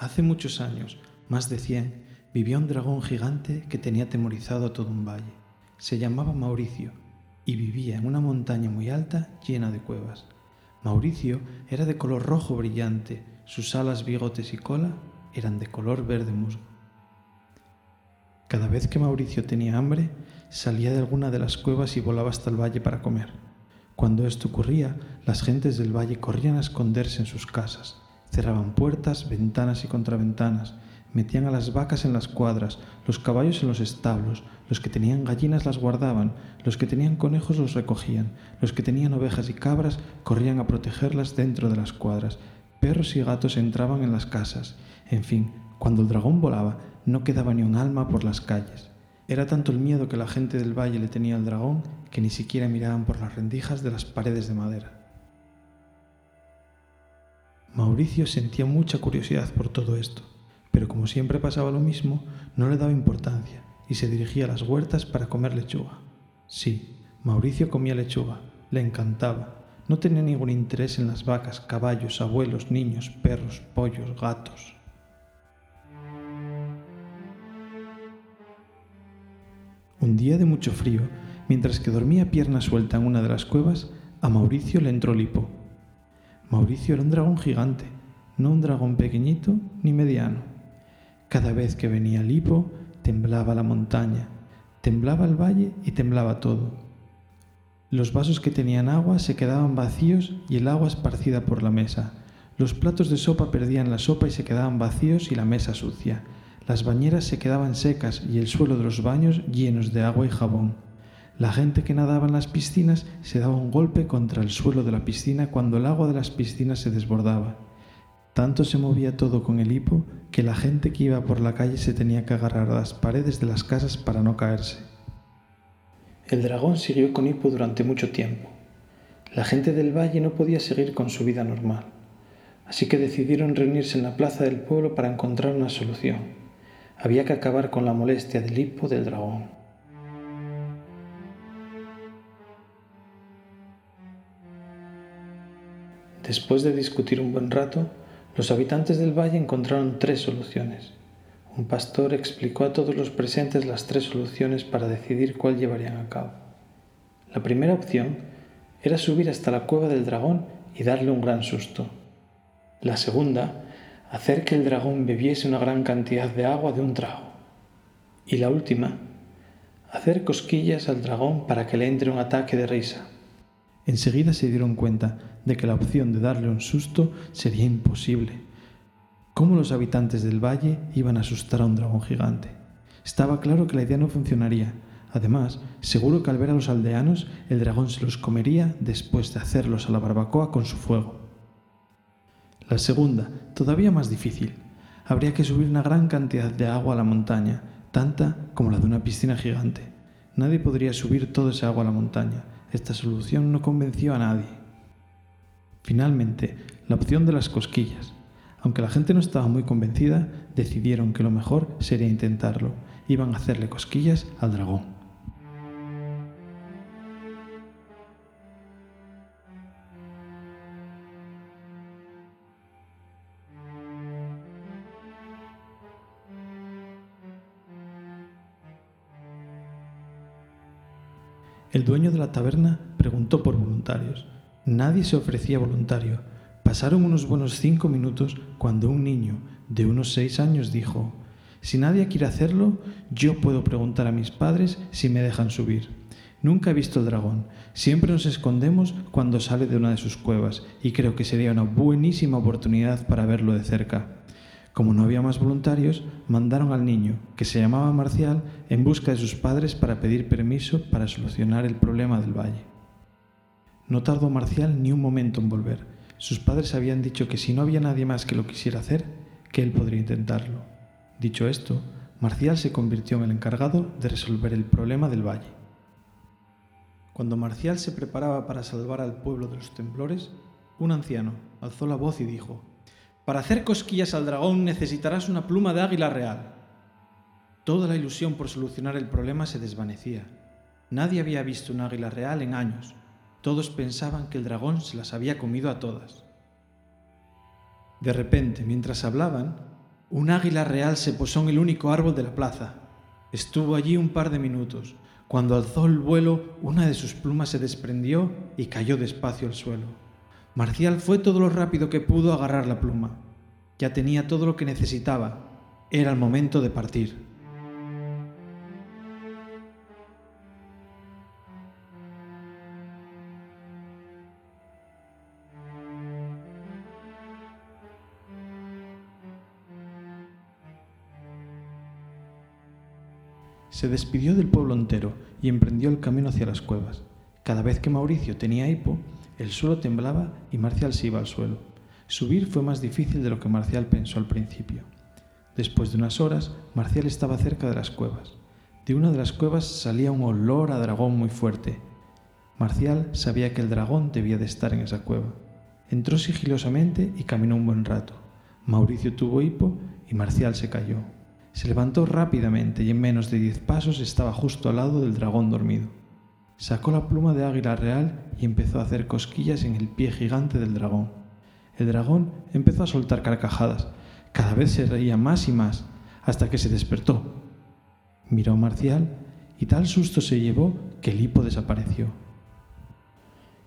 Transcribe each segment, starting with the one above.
Hace muchos años, más de cien, vivía un dragón gigante que tenía atemorizado todo un valle. Se llamaba Mauricio y vivía en una montaña muy alta llena de cuevas. Mauricio era de color rojo brillante, sus alas, bigotes y cola eran de color verde musgo. Cada vez que Mauricio tenía hambre, salía de alguna de las cuevas y volaba hasta el valle para comer. Cuando esto ocurría, las gentes del valle corrían a esconderse en sus casas, cerraban puertas, ventanas y contraventanas, metían a las vacas en las cuadras, los caballos en los establos, los que tenían gallinas las guardaban, los que tenían conejos los recogían, los que tenían ovejas y cabras corrían a protegerlas dentro de las cuadras, perros y gatos entraban en las casas, en fin, cuando el dragón volaba no quedaba ni un alma por las calles. Era tanto el miedo que la gente del valle le tenía al dragón que ni siquiera miraban por las rendijas de las paredes de madera. Mauricio sentía mucha curiosidad por todo esto pero como siempre pasaba lo mismo, no le daba importancia y se dirigía a las huertas para comer lechuga. Sí, Mauricio comía lechuga, le encantaba. No tenía ningún interés en las vacas, caballos, abuelos, niños, perros, pollos, gatos. Un día de mucho frío, mientras que dormía pierna suelta en una de las cuevas, a Mauricio le entró lipo. Mauricio era un dragón gigante, no un dragón pequeñito ni mediano. Cada vez que venía el temblaba la montaña, temblaba el valle y temblaba todo. Los vasos que tenían agua se quedaban vacíos y el agua esparcida por la mesa. Los platos de sopa perdían la sopa y se quedaban vacíos y la mesa sucia. Las bañeras se quedaban secas y el suelo de los baños llenos de agua y jabón. La gente que nadaba en las piscinas se daba un golpe contra el suelo de la piscina cuando el agua de las piscinas se desbordaba. Tanto se movía todo con el hipo que la gente que iba por la calle se tenía que agarrar a las paredes de las casas para no caerse. El dragón siguió con hipo durante mucho tiempo. La gente del valle no podía seguir con su vida normal, así que decidieron reunirse en la plaza del pueblo para encontrar una solución. Había que acabar con la molestia del hipo del dragón. Después de discutir un buen rato, los habitantes del valle encontraron tres soluciones. Un pastor explicó a todos los presentes las tres soluciones para decidir cuál llevarían a cabo. La primera opción era subir hasta la cueva del dragón y darle un gran susto. La segunda, hacer que el dragón bebiese una gran cantidad de agua de un trago. Y la última, hacer cosquillas al dragón para que le entre un ataque de risa. Enseguida se dieron cuenta de que la opción de darle un susto sería imposible. ¿Cómo los habitantes del valle iban a asustar a un dragón gigante? Estaba claro que la idea no funcionaría. Además, seguro que al ver a los aldeanos, el dragón se los comería después de hacerlos a la barbacoa con su fuego. La segunda, todavía más difícil. Habría que subir una gran cantidad de agua a la montaña, tanta como la de una piscina gigante. Nadie podría subir toda esa agua a la montaña, esta solución no convenció a nadie. Finalmente, la opción de las cosquillas. Aunque la gente no estaba muy convencida, decidieron que lo mejor sería intentarlo. Iban a hacerle cosquillas al dragón. El dueño de la taberna preguntó por voluntarios. Nadie se ofrecía voluntario. Pasaron unos buenos cinco minutos cuando un niño de unos seis años dijo, Si nadie quiere hacerlo, yo puedo preguntar a mis padres si me dejan subir. Nunca he visto el dragón. Siempre nos escondemos cuando sale de una de sus cuevas y creo que sería una buenísima oportunidad para verlo de cerca. Como no había más voluntarios, mandaron al niño, que se llamaba Marcial, en busca de sus padres para pedir permiso para solucionar el problema del valle. No tardó Marcial ni un momento en volver. Sus padres habían dicho que si no había nadie más que lo quisiera hacer, que él podría intentarlo. Dicho esto, Marcial se convirtió en el encargado de resolver el problema del valle. Cuando Marcial se preparaba para salvar al pueblo de los temblores, un anciano alzó la voz y dijo, para hacer cosquillas al dragón necesitarás una pluma de águila real. Toda la ilusión por solucionar el problema se desvanecía. Nadie había visto un águila real en años. Todos pensaban que el dragón se las había comido a todas. De repente, mientras hablaban, Un águila real se posó en el único árbol de la plaza. Estuvo allí un par de minutos. Cuando alzó el vuelo, una de sus plumas se desprendió y cayó despacio al suelo. Marcial fue todo lo rápido que pudo agarrar la pluma. Ya tenía todo lo que necesitaba. Era el momento de partir. Se despidió del pueblo entero y emprendió el camino hacia las cuevas. Cada vez que Mauricio tenía hipo, el suelo temblaba y Marcial se iba al suelo. Subir fue más difícil de lo que Marcial pensó al principio. Después de unas horas, Marcial estaba cerca de las cuevas. De una de las cuevas salía un olor a dragón muy fuerte. Marcial sabía que el dragón debía de estar en esa cueva. Entró sigilosamente y caminó un buen rato. Mauricio tuvo hipo y Marcial se cayó. Se levantó rápidamente y en menos de diez pasos estaba justo al lado del dragón dormido. Sacó la pluma de águila real y empezó a hacer cosquillas en el pie gigante del dragón. El dragón empezó a soltar carcajadas. Cada vez se reía más y más, hasta que se despertó. Miró a Marcial y tal susto se llevó que el hipo desapareció.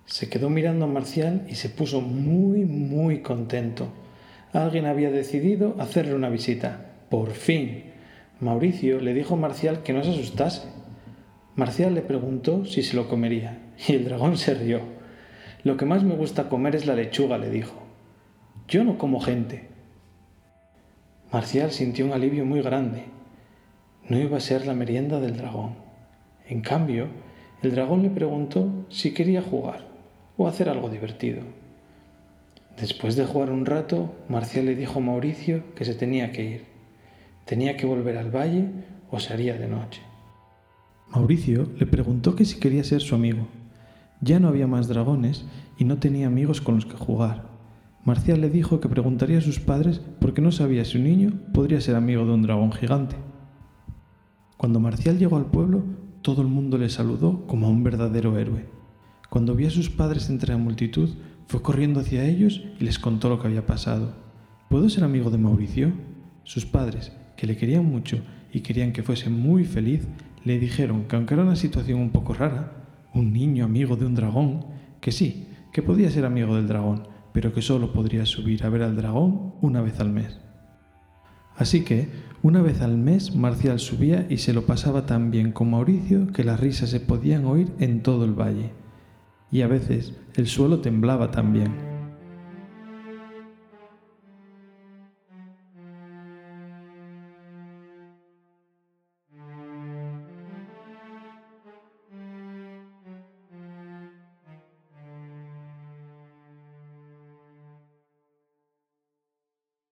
Se quedó mirando a Marcial y se puso muy, muy contento. Alguien había decidido hacerle una visita. Por fin. Mauricio le dijo a Marcial que no se asustase. Marcial le preguntó si se lo comería, y el dragón se rió. Lo que más me gusta comer es la lechuga, le dijo. Yo no como gente. Marcial sintió un alivio muy grande. No iba a ser la merienda del dragón. En cambio, el dragón le preguntó si quería jugar o hacer algo divertido. Después de jugar un rato, Marcial le dijo a Mauricio que se tenía que ir. Tenía que volver al valle o se haría de noche. Mauricio le preguntó que si quería ser su amigo. Ya no había más dragones y no tenía amigos con los que jugar. Marcial le dijo que preguntaría a sus padres porque no sabía si un niño podría ser amigo de un dragón gigante. Cuando Marcial llegó al pueblo, todo el mundo le saludó como a un verdadero héroe. Cuando vio a sus padres entre la multitud, fue corriendo hacia ellos y les contó lo que había pasado. ¿Puedo ser amigo de Mauricio? Sus padres, que le querían mucho y querían que fuese muy feliz, le dijeron que aunque era una situación un poco rara, un niño amigo de un dragón, que sí, que podía ser amigo del dragón, pero que solo podría subir a ver al dragón una vez al mes. Así que, una vez al mes, Marcial subía y se lo pasaba tan bien con Mauricio que las risas se podían oír en todo el valle. Y a veces el suelo temblaba también.